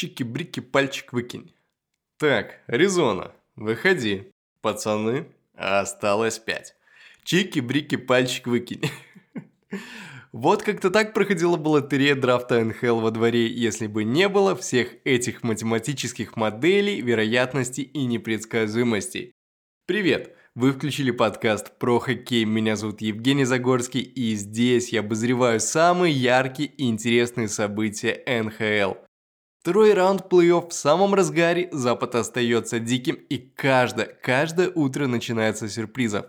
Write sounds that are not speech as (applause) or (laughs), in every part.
Чики-брики, пальчик выкинь. Так, Аризона, выходи. Пацаны, осталось пять. Чики-брики, пальчик выкинь. (laughs) Вот как-то так проходила бы лотерея драфта НХЛ во дворе, если бы не было всех этих математических моделей, вероятностей и непредсказуемостей. Привет! Вы включили подкаст про хоккей. Меня зовут Евгений Загорский, и здесь я обозреваю самые яркие и интересные события НХЛ. Второй раунд плей-офф в самом разгаре, Запад остается диким, и каждое, каждое утро начинается с сюрпризов.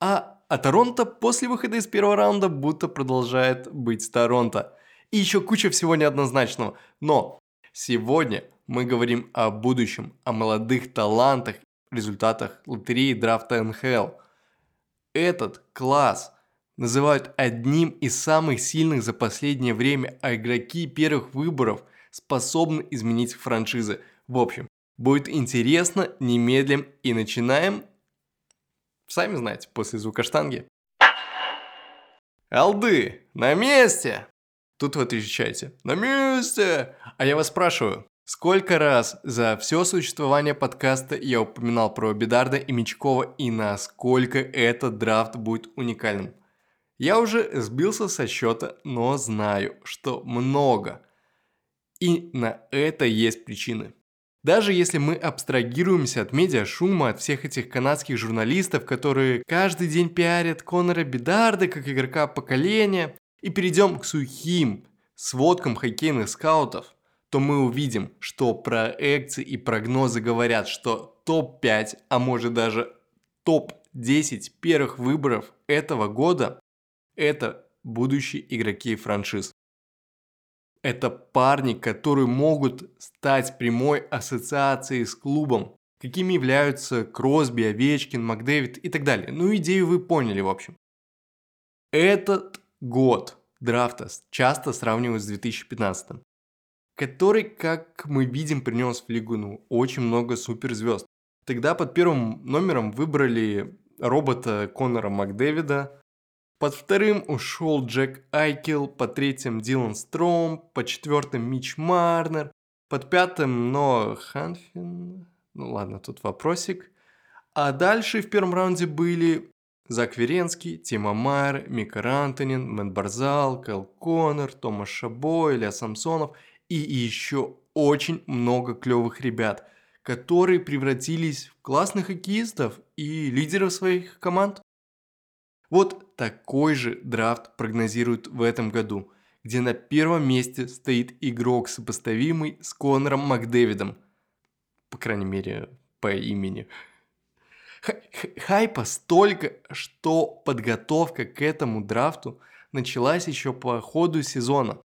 А а Торонто после выхода из первого раунда будто продолжает быть Торонто. И еще куча всего неоднозначного. Но сегодня мы говорим о будущем, о молодых талантах, результатах лотереи драфта НХЛ. Этот класс называют одним из самых сильных за последнее время, а игроки первых выборов способны изменить франшизы. В общем, будет интересно, немедлим и начинаем Сами знаете, после звука штанги. Алды, на месте! Тут вы отвечаете, на месте! А я вас спрашиваю, сколько раз за все существование подкаста я упоминал про Бедарда и Мечкова и насколько этот драфт будет уникальным? Я уже сбился со счета, но знаю, что много. И на это есть причины. Даже если мы абстрагируемся от медиашума, от всех этих канадских журналистов, которые каждый день пиарят Конора Бедарда как игрока поколения, и перейдем к сухим сводкам хоккейных скаутов, то мы увидим, что проекции и прогнозы говорят, что топ-5, а может даже топ-10 первых выборов этого года – это будущие игроки франшиз. Это парни, которые могут стать прямой ассоциацией с клубом, какими являются Кросби, Овечкин, Макдэвид и так далее. Ну, идею вы поняли, в общем. Этот год драфта часто сравнивают с 2015, который, как мы видим, принес в лигу ну, очень много суперзвезд. Тогда под первым номером выбрали робота Конора Макдэвида, под вторым ушел Джек Айкел, под третьим Дилан Стром, под четвертым Мич Марнер, под пятым Ноа Ханифин. Ну ладно, тут вопросик. А дальше в первом раунде были Зак Веренский, Тима Майер, Мика Рантонин, Мэт Барзал, Кайл Коннор, Томас Шабо, Илья Самсонов и еще очень много клевых ребят, которые превратились в классных хоккеистов и лидеров своих команд. Вот такой же драфт прогнозируют в этом году, где на первом месте стоит игрок, сопоставимый с Конором Макдэвидом. По крайней мере, по имени. Хайпа столько, что подготовка к этому драфту началась еще по ходу сезона.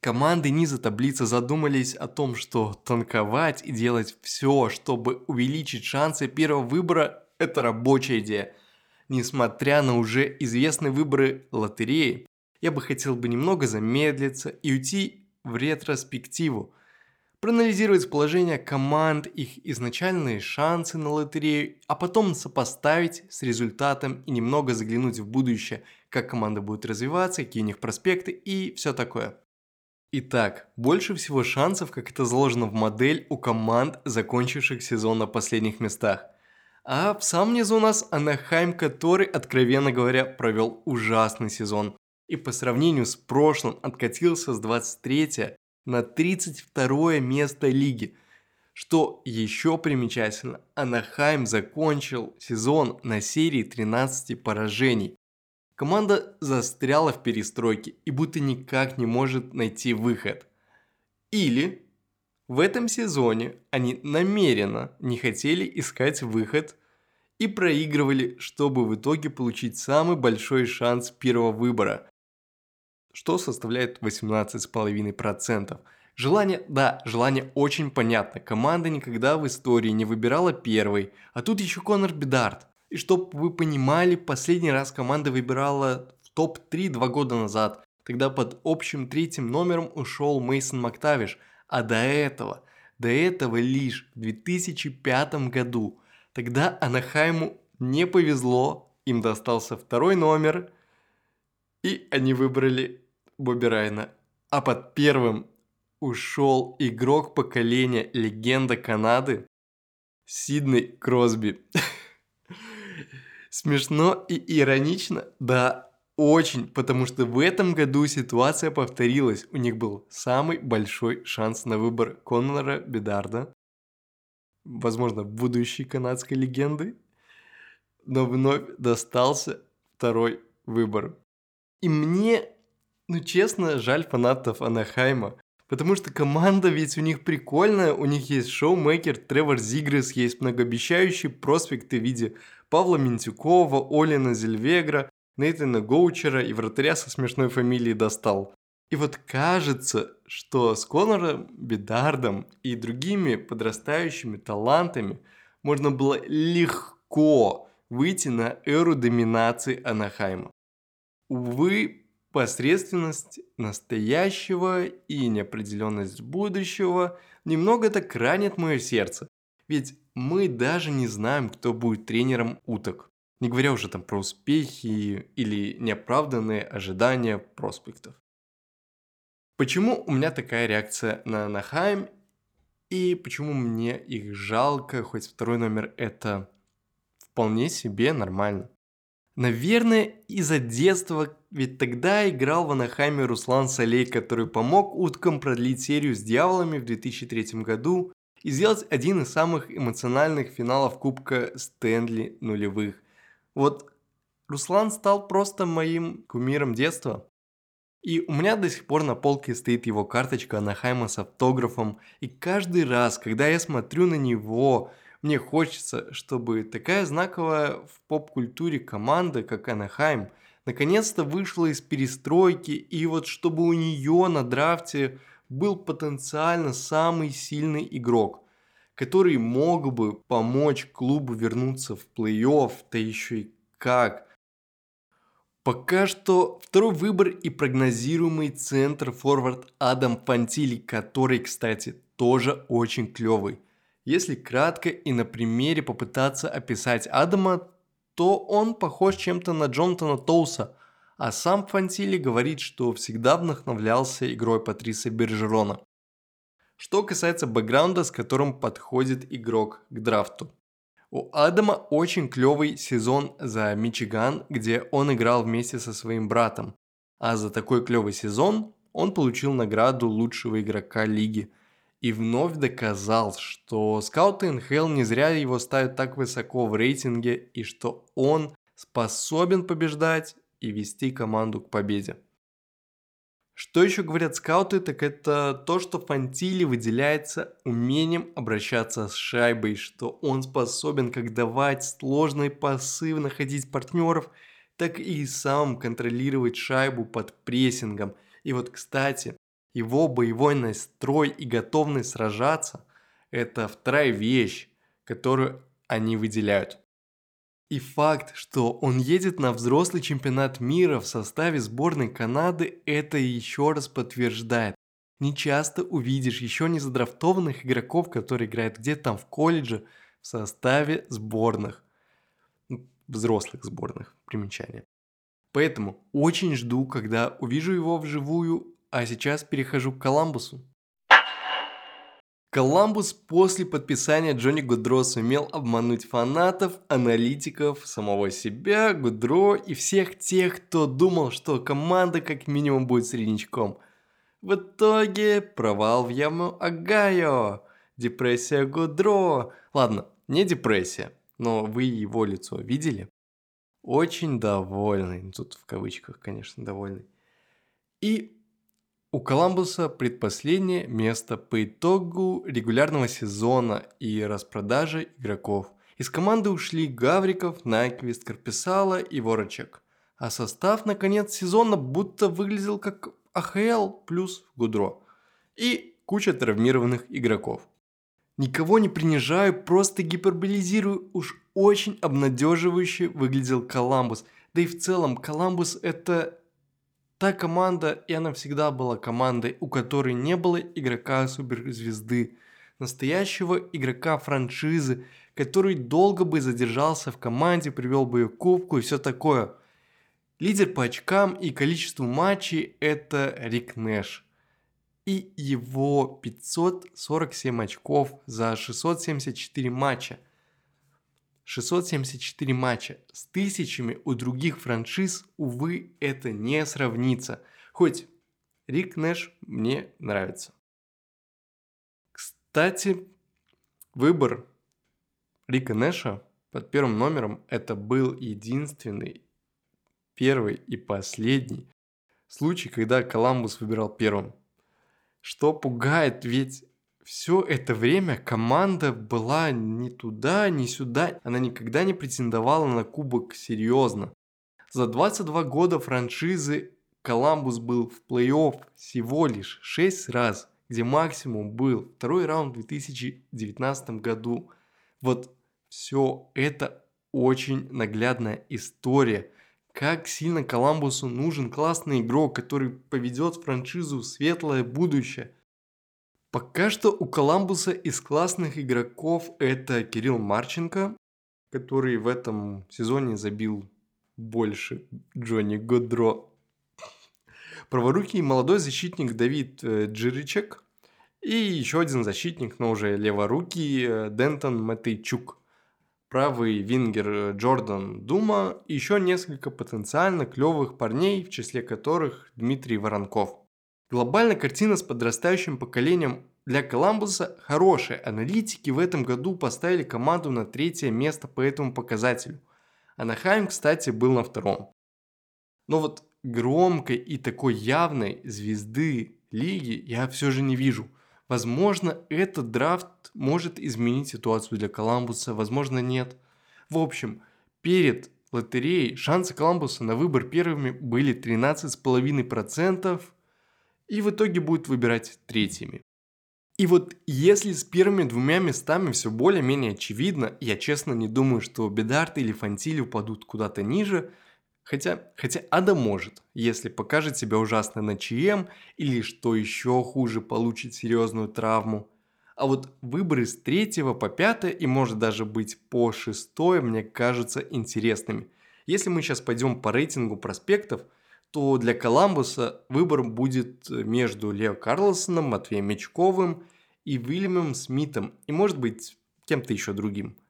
Команды низа таблицы задумались о том, что танковать и делать все, чтобы увеличить шансы первого выбора – это рабочая идея – несмотря на уже известные выборы лотереи, я бы хотел бы немного замедлиться и уйти в ретроспективу, проанализировать положение команд, их изначальные шансы на лотерею, а потом сопоставить с результатом и немного заглянуть в будущее, как команда будет развиваться, какие у них проспекты и все такое. Итак, больше всего шансов, как это заложено в модель, у команд, закончивших сезон на последних местах – а в самом низу у нас Анахайм, который, откровенно говоря, провел ужасный сезон. И по сравнению с прошлым откатился с 23 на 32 место лиги. Что еще примечательно, Анахайм закончил сезон на серии 13 поражений. Команда застряла в перестройке и будто никак не может найти выход. Или в этом сезоне они намеренно не хотели искать выход и проигрывали, чтобы в итоге получить самый большой шанс первого выбора, что составляет 18,5%. Желание, да, желание очень понятно. Команда никогда в истории не выбирала первой, а тут еще Конор Бедард. И чтоб вы понимали, последний раз команда выбирала в топ-3 два года назад. Тогда под общим третьим номером ушел Мейсон Мактавиш, а до этого, до этого лишь в 2005 году. Тогда Анахайму не повезло, им достался второй номер, и они выбрали Бобби Райна. А под первым ушел игрок поколения легенда Канады Сидней Кросби. (laughs) Смешно и иронично, да, очень, потому что в этом году ситуация повторилась. У них был самый большой шанс на выбор Коннора Бедарда, возможно, будущей канадской легенды, но вновь достался второй выбор. И мне, ну честно, жаль фанатов Анахайма, потому что команда ведь у них прикольная, у них есть шоумейкер Тревор Зигрис, есть многообещающие проспекты в виде Павла Ментюкова, Олина Зельвегра, Нейтана Гоучера и вратаря со смешной фамилией достал. И вот кажется, что с Конором Бедардом и другими подрастающими талантами можно было легко выйти на эру доминации Анахайма. Увы, посредственность настоящего и неопределенность будущего немного так ранит мое сердце. Ведь мы даже не знаем, кто будет тренером уток. Не говоря уже там про успехи или неоправданные ожидания проспектов. Почему у меня такая реакция на Нахайм и почему мне их жалко, хоть второй номер это вполне себе нормально. Наверное, из-за детства, ведь тогда играл в Анахайме Руслан Салей, который помог уткам продлить серию с Дьяволами в 2003 году и сделать один из самых эмоциональных финалов Кубка Стэнли нулевых. Вот Руслан стал просто моим кумиром детства. И у меня до сих пор на полке стоит его карточка Анахайма с автографом. И каждый раз, когда я смотрю на него, мне хочется, чтобы такая знаковая в поп-культуре команда, как Анахайм, наконец-то вышла из перестройки, и вот чтобы у нее на драфте был потенциально самый сильный игрок, который мог бы помочь клубу вернуться в плей-офф, да еще и как. Пока что второй выбор и прогнозируемый центр форвард Адам Фантили, который, кстати, тоже очень клевый. Если кратко и на примере попытаться описать Адама, то он похож чем-то на Джонатана Тоуса, а сам Фантили говорит, что всегда вдохновлялся игрой Патриса Бержерона. Что касается бэкграунда, с которым подходит игрок к драфту. У Адама очень клевый сезон за Мичиган, где он играл вместе со своим братом. А за такой клевый сезон он получил награду лучшего игрока лиги – и вновь доказал, что скауты НХЛ не зря его ставят так высоко в рейтинге и что он способен побеждать и вести команду к победе. Что еще говорят скауты, так это то, что Фантили выделяется умением обращаться с шайбой, что он способен как давать сложные пасы, находить партнеров, так и сам контролировать шайбу под прессингом. И вот, кстати, его боевой настрой и готовность сражаться – это вторая вещь, которую они выделяют. И факт, что он едет на взрослый чемпионат мира в составе сборной Канады, это еще раз подтверждает. Не часто увидишь еще не задрафтованных игроков, которые играют где-то там в колледже, в составе сборных. Взрослых сборных, примечание. Поэтому очень жду, когда увижу его вживую а сейчас перехожу к Коламбусу. Коламбус после подписания Джонни Гудро сумел обмануть фанатов, аналитиков, самого себя, Гудро и всех тех, кто думал, что команда как минимум будет среднячком. В итоге провал в яму Огайо, депрессия Гудро. Ладно, не депрессия, но вы его лицо видели? Очень довольный, тут в кавычках, конечно, довольный. И у Коламбуса предпоследнее место по итогу регулярного сезона и распродажи игроков. Из команды ушли Гавриков, Найквист, Карписала и Ворочек. А состав на конец сезона будто выглядел как АХЛ плюс Гудро. И куча травмированных игроков. Никого не принижаю, просто гиперболизирую. Уж очень обнадеживающе выглядел Коламбус. Да и в целом Коламбус это Та команда, и она всегда была командой, у которой не было игрока-суперзвезды, настоящего игрока франшизы, который долго бы задержался в команде, привел бы ее к кубку и все такое. Лидер по очкам и количеству матчей – это Рик Нэш. и его 547 очков за 674 матча. 674 матча. С тысячами у других франшиз, увы, это не сравнится. Хоть Рик Нэш мне нравится. Кстати, выбор Рика Нэша под первым номером это был единственный, первый и последний случай, когда Коламбус выбирал первым. Что пугает, ведь все это время команда была ни туда, ни сюда. Она никогда не претендовала на кубок серьезно. За 22 года франшизы Коламбус был в плей-офф всего лишь 6 раз, где максимум был второй раунд в 2019 году. Вот все это очень наглядная история. Как сильно Коламбусу нужен классный игрок, который поведет франшизу в светлое будущее. Пока что у Коламбуса из классных игроков это Кирилл Марченко, который в этом сезоне забил больше Джонни Годро. Праворукий молодой защитник Давид э, Джиричек и еще один защитник, но уже леворукий э, Дентон Матейчук правый вингер э, Джордан Дума и еще несколько потенциально клевых парней, в числе которых Дмитрий Воронков. Глобально картина с подрастающим поколением для Коламбуса хорошая. Аналитики в этом году поставили команду на третье место по этому показателю. Анахайм, кстати, был на втором. Но вот громкой и такой явной звезды лиги я все же не вижу – Возможно, этот драфт может изменить ситуацию для Коламбуса, возможно, нет. В общем, перед лотереей шансы Коламбуса на выбор первыми были 13,5%, и в итоге будут выбирать третьими. И вот если с первыми двумя местами все более-менее очевидно, я честно не думаю, что Бедарт или Фантили упадут куда-то ниже – Хотя, хотя Ада может, если покажет себя ужасно на ЧМ или, что еще хуже, получит серьезную травму. А вот выборы с третьего по пятое и может даже быть по шестое мне кажутся интересными. Если мы сейчас пойдем по рейтингу проспектов, то для Коламбуса выбор будет между Лео Карлосоном, Матвеем Мечковым и Уильямом Смитом, и может быть кем-то еще другим –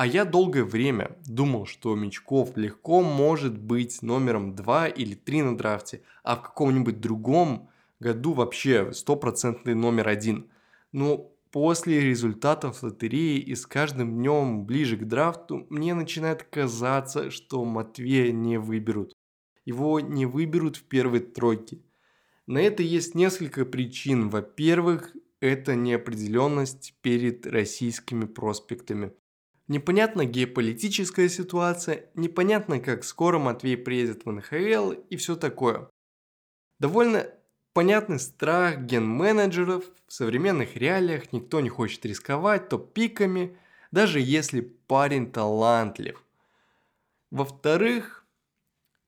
а я долгое время думал, что Мечков легко может быть номером 2 или 3 на драфте, а в каком-нибудь другом году вообще стопроцентный номер один. Но после результатов лотереи и с каждым днем ближе к драфту мне начинает казаться, что Матвея не выберут. Его не выберут в первой тройке. На это есть несколько причин. Во-первых, это неопределенность перед российскими проспектами. Непонятна геополитическая ситуация, непонятно, как скоро Матвей приедет в НХЛ и все такое. Довольно понятный страх ген-менеджеров в современных реалиях, никто не хочет рисковать топ-пиками, даже если парень талантлив. Во-вторых,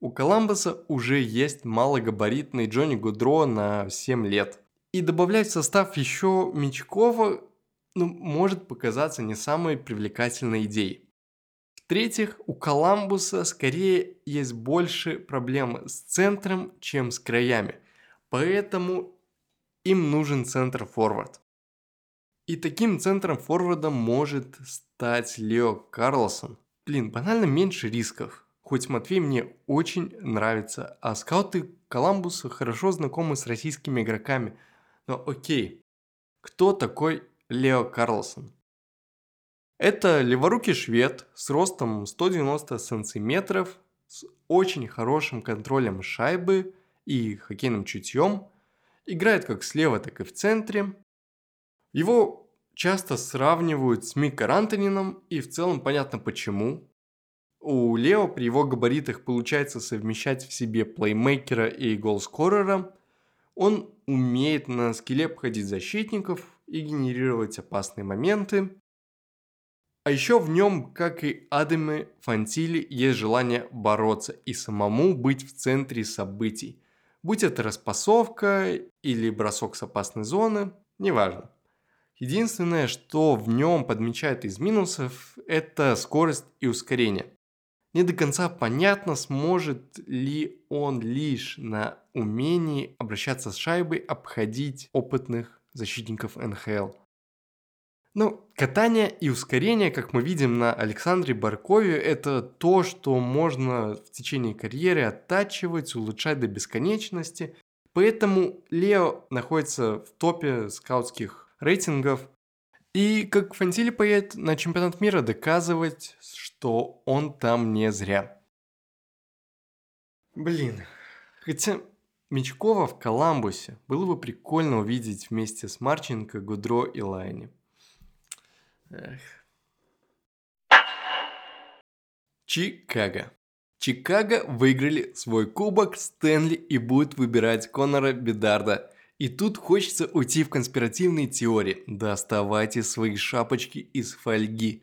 у Коламбуса уже есть малогабаритный Джонни Гудро на 7 лет. И добавлять в состав еще Мечкова ну, может показаться не самой привлекательной идеей. В-третьих, у Коламбуса скорее есть больше проблем с центром, чем с краями. Поэтому им нужен центр-форвард. И таким центром-форвардом может стать Лео Карлсон. Блин, банально меньше рисков. Хоть Матвей мне очень нравится, а скауты Коламбуса хорошо знакомы с российскими игроками. Но окей, кто такой Лео Карлсон. Это леворукий швед с ростом 190 сантиметров, с очень хорошим контролем шайбы и хоккейным чутьем. Играет как слева, так и в центре. Его часто сравнивают с Микко Рантонином, и в целом понятно почему. У Лео при его габаритах получается совмещать в себе плеймейкера и голскорера. Он умеет на скеле обходить защитников, и генерировать опасные моменты. А еще в нем, как и Адаме Фантили, есть желание бороться и самому быть в центре событий. Будь это распасовка или бросок с опасной зоны, неважно. Единственное, что в нем подмечают из минусов, это скорость и ускорение. Не до конца понятно, сможет ли он лишь на умении обращаться с шайбой обходить опытных защитников НХЛ. Ну, катание и ускорение, как мы видим на Александре Баркове, это то, что можно в течение карьеры оттачивать, улучшать до бесконечности. Поэтому Лео находится в топе скаутских рейтингов. И как Фантили поедет на чемпионат мира доказывать, что он там не зря. Блин, хотя Мечкова в Коламбусе было бы прикольно увидеть вместе с Марченко, Гудро и Лайни. Эх. Чикаго. Чикаго выиграли свой кубок Стэнли и будут выбирать Конора Бедарда. И тут хочется уйти в конспиративные теории. Доставайте свои шапочки из фольги.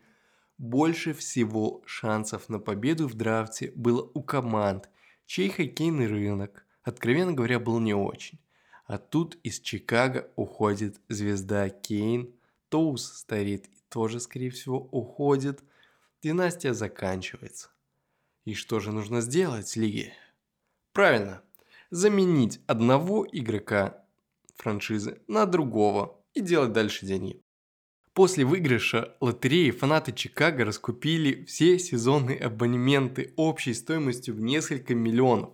Больше всего шансов на победу в драфте было у команд, чей хоккейный рынок – откровенно говоря, был не очень. А тут из Чикаго уходит звезда Кейн, Тоус старит и тоже, скорее всего, уходит. Династия заканчивается. И что же нужно сделать, Лиги? Правильно, заменить одного игрока франшизы на другого и делать дальше деньги. После выигрыша лотереи фанаты Чикаго раскупили все сезонные абонементы общей стоимостью в несколько миллионов.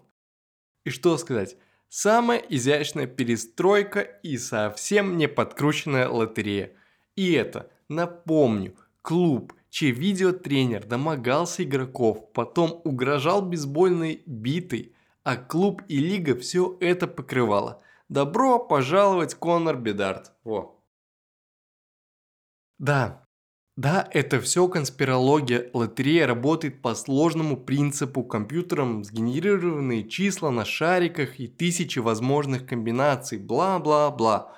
И что сказать, самая изящная перестройка и совсем не подкрученная лотерея. И это, напомню, клуб, чей видеотренер домогался игроков, потом угрожал бейсбольной битой, а клуб и лига все это покрывало. Добро пожаловать, Конор Бедарт. Во. Да, да, это все конспирология. Лотерея работает по сложному принципу. Компьютером сгенерированные числа на шариках и тысячи возможных комбинаций. Бла-бла-бла.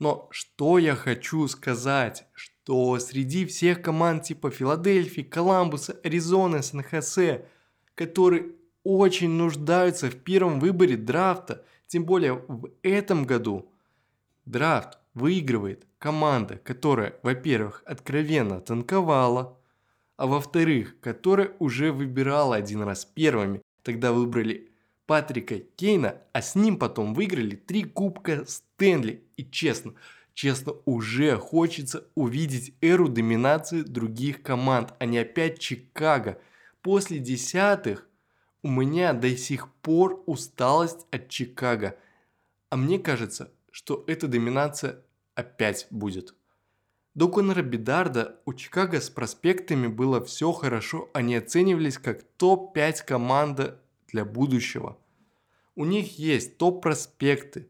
Но что я хочу сказать, что среди всех команд типа Филадельфии, Коламбуса, Аризоны, Сан-Хосе, которые очень нуждаются в первом выборе драфта, тем более в этом году, драфт выигрывает команда, которая, во-первых, откровенно танковала, а во-вторых, которая уже выбирала один раз первыми. Тогда выбрали Патрика Кейна, а с ним потом выиграли три кубка Стэнли. И честно, честно, уже хочется увидеть эру доминации других команд, а не опять Чикаго. После десятых у меня до сих пор усталость от Чикаго. А мне кажется, что эта доминация опять будет. До Конора Бедарда у Чикаго с проспектами было все хорошо, они оценивались как топ-5 команда для будущего. У них есть топ-проспекты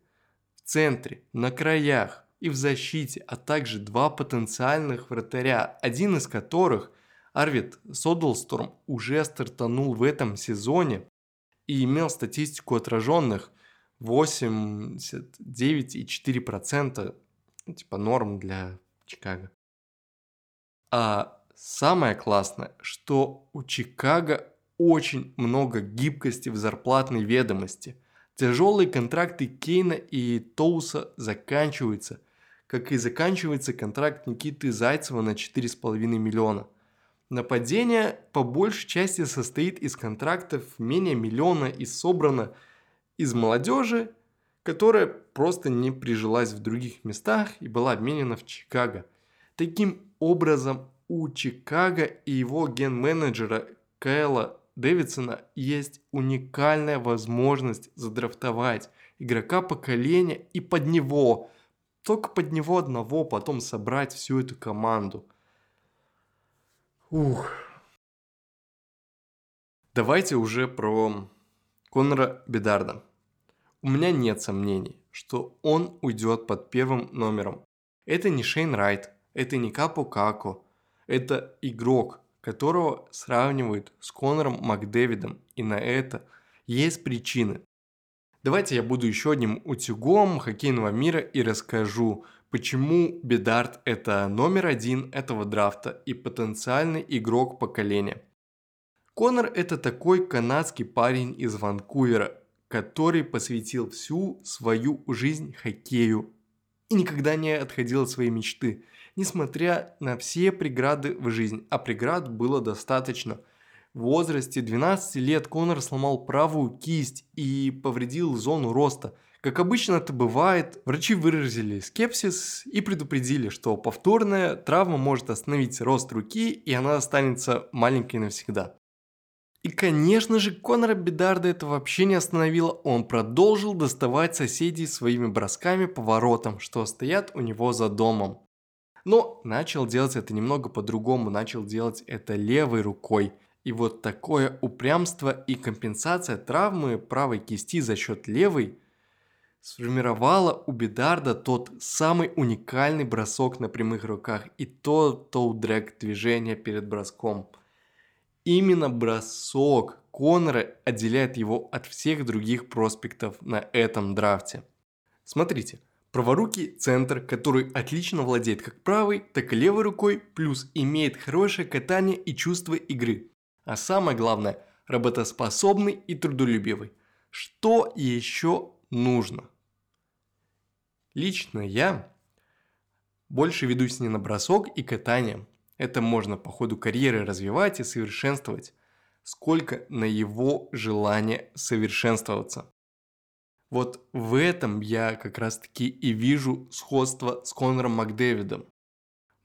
в центре, на краях и в защите, а также два потенциальных вратаря, один из которых, Арвид Содлсторм, уже стартанул в этом сезоне и имел статистику отраженных 89,4% ну, типа норм для Чикаго. А самое классное, что у Чикаго очень много гибкости в зарплатной ведомости. Тяжелые контракты Кейна и Тоуса заканчиваются, как и заканчивается контракт Никиты Зайцева на 4,5 миллиона. Нападение по большей части состоит из контрактов менее миллиона и собрано из молодежи которая просто не прижилась в других местах и была обменена в Чикаго. Таким образом, у Чикаго и его ген-менеджера Кайла Дэвидсона есть уникальная возможность задрафтовать игрока поколения и под него, только под него одного потом собрать всю эту команду. Ух. Давайте уже про Конора Бедарда. У меня нет сомнений, что он уйдет под первым номером. Это не Шейн Райт, это не Капо Како, это игрок, которого сравнивают с Конором Макдэвидом, и на это есть причины. Давайте я буду еще одним утюгом хоккейного мира и расскажу, почему Бедарт это номер один этого драфта и потенциальный игрок поколения. Конор это такой канадский парень из Ванкувера, который посвятил всю свою жизнь хоккею и никогда не отходил от своей мечты, несмотря на все преграды в жизни, а преград было достаточно. В возрасте 12 лет Конор сломал правую кисть и повредил зону роста. Как обычно это бывает, врачи выразили скепсис и предупредили, что повторная травма может остановить рост руки и она останется маленькой навсегда. И, конечно же, Конора Бедарда это вообще не остановило, он продолжил доставать соседей своими бросками по воротам, что стоят у него за домом. Но начал делать это немного по-другому, начал делать это левой рукой. И вот такое упрямство и компенсация травмы правой кисти за счет левой сформировала у Бедарда тот самый уникальный бросок на прямых руках и то тоу-дрэг движение перед броском. Именно бросок Конора отделяет его от всех других проспектов на этом драфте. Смотрите, праворукий центр, который отлично владеет как правой, так и левой рукой, плюс имеет хорошее катание и чувство игры – а самое главное, работоспособный и трудолюбивый. Что еще нужно? Лично я больше ведусь не на бросок и катание. Это можно по ходу карьеры развивать и совершенствовать, сколько на его желание совершенствоваться. Вот в этом я как раз таки и вижу сходство с Конором Макдэвидом.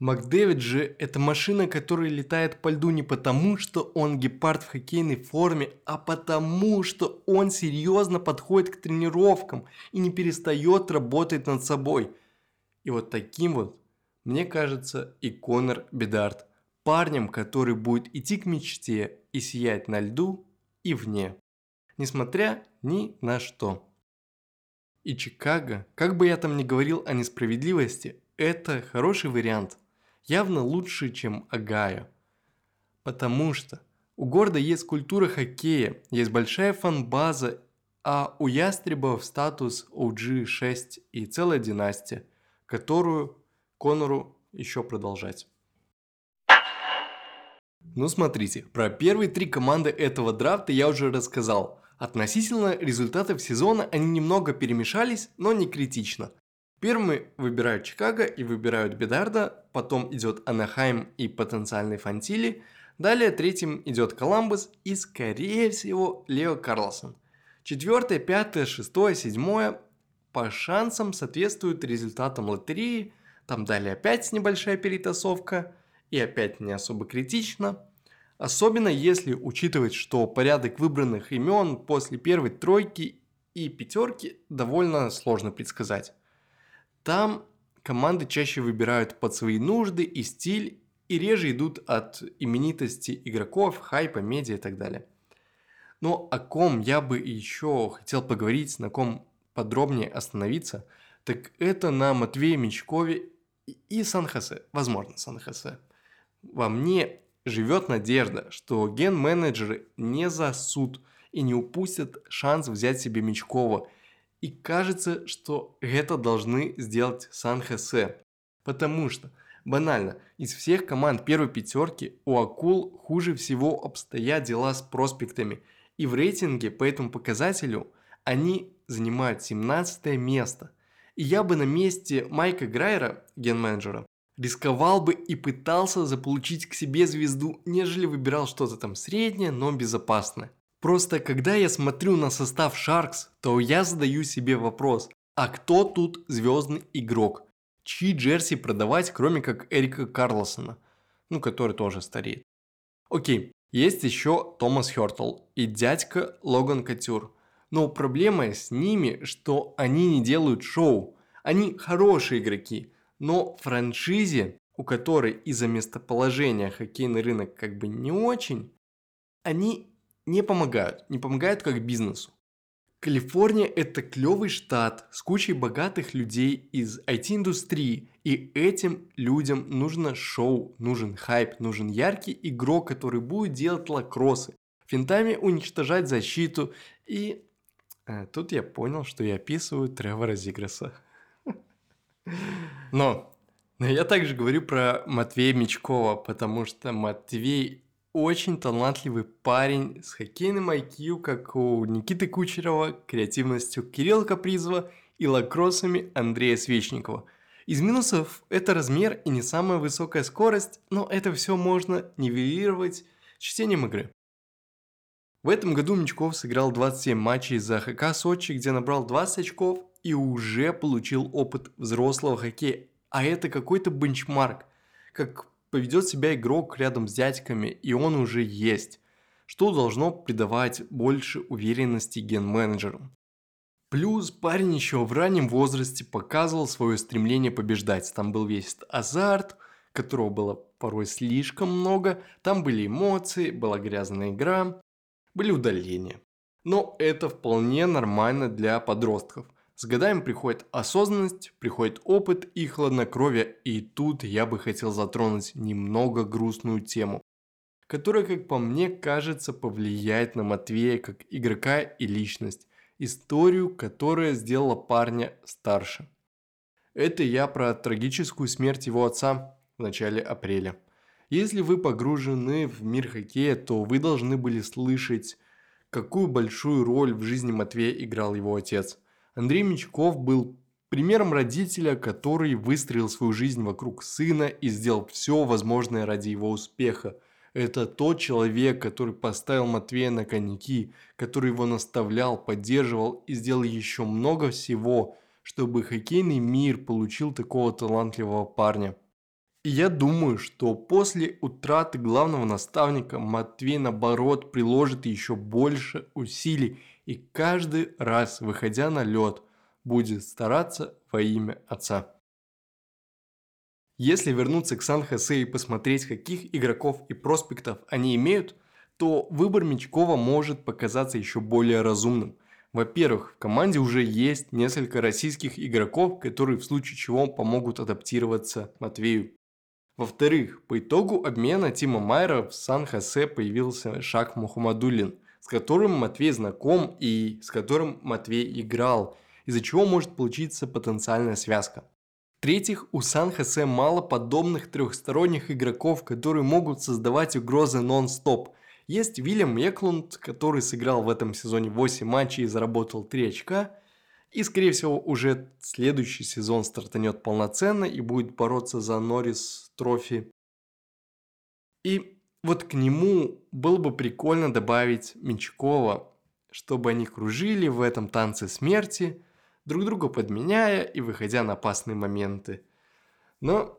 Макдэвид же – это машина, которая летает по льду не потому, что он гепард в хоккейной форме, а потому, что он серьезно подходит к тренировкам и не перестает работать над собой. И вот таким вот, мне кажется, и Конор Бедард. Парнем, который будет идти к мечте и сиять на льду и вне. Несмотря ни на что. И Чикаго, как бы я там ни говорил о несправедливости, это хороший вариант – явно лучше, чем Агаю. Потому что у города есть культура хоккея, есть большая фан-база, а у ястребов статус OG6 и целая династия, которую Конору еще продолжать. Ну смотрите, про первые три команды этого драфта я уже рассказал. Относительно результатов сезона они немного перемешались, но не критично. Первыми выбирают Чикаго и выбирают Бедарда, потом идет Анахайм и потенциальный Фантили, далее третьим идет Коламбус и, скорее всего, Лео Карлсон. Четвертое, пятое, шестое, седьмое по шансам соответствуют результатам лотереи, там далее опять небольшая перетасовка и опять не особо критично. Особенно если учитывать, что порядок выбранных имен после первой тройки и пятерки довольно сложно предсказать. Там команды чаще выбирают под свои нужды и стиль, и реже идут от именитости игроков, хайпа, медиа и так далее. Но о ком я бы еще хотел поговорить, на ком подробнее остановиться, так это на Матвее Мечкове и Сан-Хосе, возможно, Сан-Хосе. Во мне живет надежда, что ген-менеджеры не засуд и не упустят шанс взять себе Мечкова – и кажется, что это должны сделать Сан-Хосе. Потому что, банально, из всех команд первой пятерки у Акул хуже всего обстоят дела с проспектами. И в рейтинге по этому показателю они занимают 17 место. И я бы на месте Майка Грайера, ген-менеджера, рисковал бы и пытался заполучить к себе звезду, нежели выбирал что-то там среднее, но безопасное. Просто когда я смотрю на состав Sharks, то я задаю себе вопрос, а кто тут звездный игрок? Чьи джерси продавать, кроме как Эрика Карлосона, ну, который тоже стареет. Окей, есть еще Томас Хёртл и дядька Логан Катюр. Но проблема с ними, что они не делают шоу. Они хорошие игроки, но франшизе, у которой из-за местоположения хоккейный рынок как бы не очень, они не помогают, не помогают как бизнесу. Калифорния – это клевый штат с кучей богатых людей из IT-индустрии, и этим людям нужно шоу, нужен хайп, нужен яркий игрок, который будет делать лакросы, финтами уничтожать защиту, и а, тут я понял, что я описываю Тревора Зиграса. Но, но я также говорю про Матвея Мечкова, потому что Матвей очень талантливый парень с хоккейным IQ, как у Никиты Кучерова, креативностью Кирилла Капризова и лакроссами Андрея Свечникова. Из минусов это размер и не самая высокая скорость, но это все можно нивелировать чтением игры. В этом году Мечков сыграл 27 матчей за ХК Сочи, где набрал 20 очков и уже получил опыт взрослого хоккея. А это какой-то бенчмарк, как поведет себя игрок рядом с дядьками, и он уже есть, что должно придавать больше уверенности ген-менеджерам. Плюс парень еще в раннем возрасте показывал свое стремление побеждать. Там был весь азарт, которого было порой слишком много, там были эмоции, была грязная игра, были удаления. Но это вполне нормально для подростков. С годами приходит осознанность, приходит опыт и хладнокровие, и тут я бы хотел затронуть немного грустную тему, которая, как по мне кажется, повлияет на Матвея как игрока и личность историю, которая сделала парня старше. Это я про трагическую смерть его отца в начале апреля. Если вы погружены в мир хоккея, то вы должны были слышать, какую большую роль в жизни Матвея играл его отец. Андрей Мечков был примером родителя, который выстроил свою жизнь вокруг сына и сделал все возможное ради его успеха – это тот человек, который поставил Матвея на коньяки, который его наставлял, поддерживал и сделал еще много всего, чтобы хоккейный мир получил такого талантливого парня. И я думаю, что после утраты главного наставника Матвей наоборот приложит еще больше усилий и каждый раз, выходя на лед, будет стараться во имя отца. Если вернуться к Сан-Хосе и посмотреть, каких игроков и проспектов они имеют, то выбор Мечкова может показаться еще более разумным. Во-первых, в команде уже есть несколько российских игроков, которые в случае чего помогут адаптироваться Матвею. Во-вторых, по итогу обмена Тима Майера в Сан-Хосе появился Шак Мухаммадулин, с которым Матвей знаком и с которым Матвей играл, из-за чего может получиться потенциальная связка. В-третьих, у Сан-Хосе мало подобных трехсторонних игроков, которые могут создавать угрозы нон-стоп. Есть Вильям Эклунд, который сыграл в этом сезоне 8 матчей и заработал 3 очка. И, скорее всего, уже следующий сезон стартанет полноценно и будет бороться за Норрис Трофи. И вот к нему было бы прикольно добавить Менчакова, чтобы они кружили в этом танце смерти – друг друга подменяя и выходя на опасные моменты. Но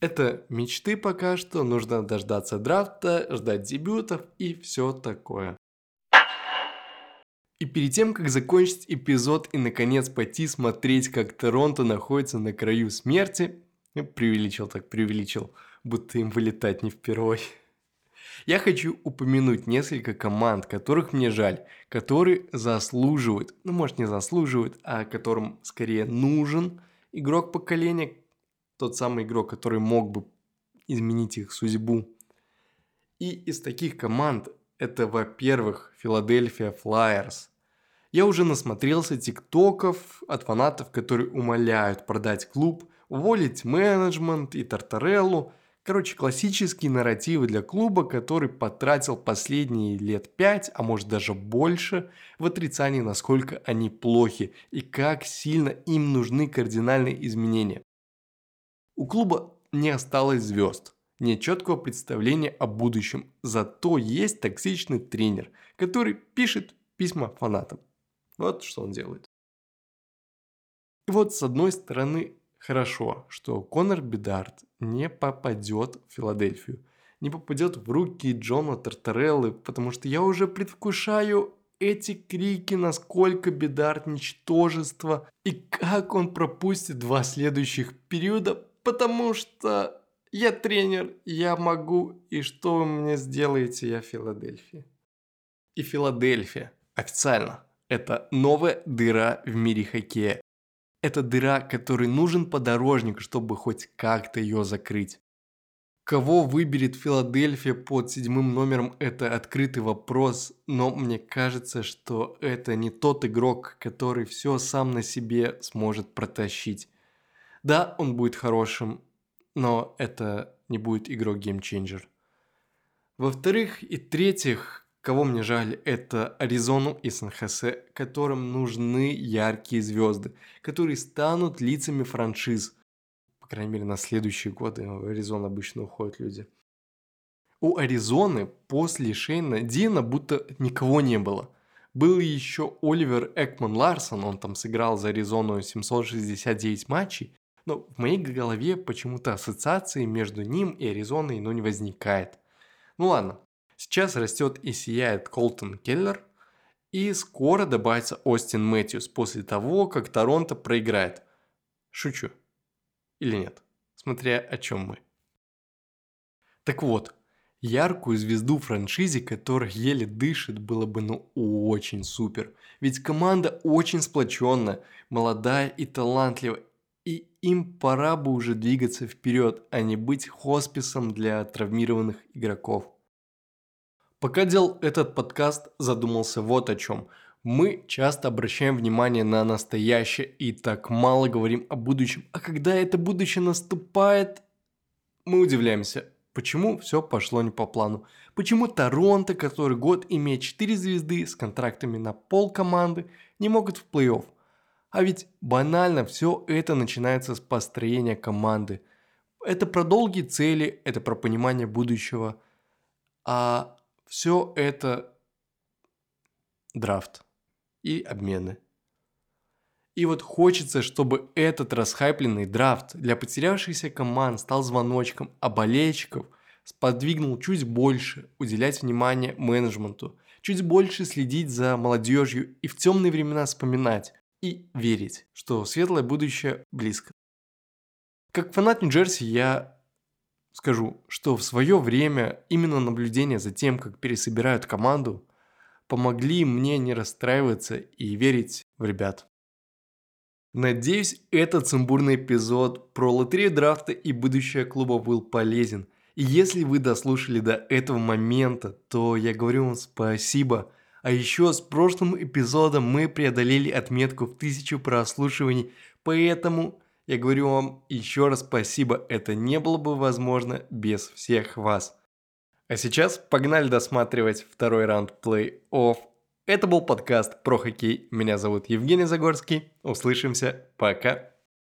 это мечты пока что, нужно дождаться драфта, ждать дебютов и все такое. И перед тем, как закончить эпизод и наконец пойти смотреть, как Торонто находится на краю смерти, преувеличил так, преувеличил, будто им вылетать не впервой. Я хочу упомянуть несколько команд, которых мне жаль, которые заслуживают, ну может не заслуживают, а которым скорее нужен игрок поколения, тот самый игрок, который мог бы изменить их судьбу. И из таких команд это, во-первых, Филадельфия Флайерс. Я уже насмотрелся тиктоков от фанатов, которые умоляют продать клуб, уволить менеджмент и Тартареллу – Короче, классические нарративы для клуба, который потратил последние лет пять, а может даже больше, в отрицании, насколько они плохи и как сильно им нужны кардинальные изменения. У клуба не осталось звезд, нет четкого представления о будущем, зато есть токсичный тренер, который пишет письма фанатам. Вот что он делает. И вот с одной стороны хорошо, что Конор Бедард не попадет в Филадельфию, не попадет в руки Джона Тартареллы, потому что я уже предвкушаю эти крики, насколько Бедард ничтожество и как он пропустит два следующих периода, потому что я тренер, я могу, и что вы мне сделаете, я Филадельфия. И Филадельфия официально это новая дыра в мире хоккея. Это дыра, которой нужен подорожник, чтобы хоть как-то ее закрыть. Кого выберет Филадельфия под седьмым номером, это открытый вопрос, но мне кажется, что это не тот игрок, который все сам на себе сможет протащить. Да, он будет хорошим, но это не будет игрок геймченджер. Во-вторых и третьих, Кого мне жаль, это Аризону и Сан-Хосе, которым нужны яркие звезды, которые станут лицами франшиз. По крайней мере, на следующие годы в Аризон обычно уходят люди. у Аризоны после Шейна Дина будто никого не было. Был еще Оливер Экман Ларсон, он там сыграл за Аризону 769 матчей, но в моей голове почему-то ассоциации между ним и Аризоной ну, не возникает. Ну ладно, сейчас растет и сияет Колтон Келлер, и скоро добавится Остин Мэтьюс после того, как Торонто проиграет. Шучу. Или нет? Смотря о чем мы. Так вот, Яркую звезду франшизе, которая еле дышит, было бы ну очень супер. Ведь команда очень сплоченная, молодая и талантливая. И им пора бы уже двигаться вперед, а не быть хосписом для травмированных игроков. Пока делал этот подкаст, задумался вот о чем. Мы часто обращаем внимание на настоящее и так мало говорим о будущем. А когда это будущее наступает, мы удивляемся, Почему все пошло не по плану? Почему Торонто, который год имеет 4 звезды с контрактами на пол команды, не могут в плей-офф? А ведь банально все это начинается с построения команды. Это про долгие цели, это про понимание будущего. А все это драфт и обмены. И вот хочется, чтобы этот расхайпленный драфт для потерявшихся команд стал звоночком, а болельщиков сподвигнул чуть больше уделять внимание менеджменту, чуть больше следить за молодежью и в темные времена вспоминать и верить, что светлое будущее близко. Как фанат Нью-Джерси я скажу, что в свое время именно наблюдение за тем, как пересобирают команду, помогли мне не расстраиваться и верить в ребят. Надеюсь, этот сумбурный эпизод про лотерею драфта и будущее клуба был полезен. И если вы дослушали до этого момента, то я говорю вам спасибо. А еще с прошлым эпизодом мы преодолели отметку в тысячу прослушиваний, поэтому я говорю вам еще раз спасибо, это не было бы возможно без всех вас. А сейчас погнали досматривать второй раунд плей-офф это был подкаст про хоккей. Меня зовут Евгений Загорский. Услышимся. Пока.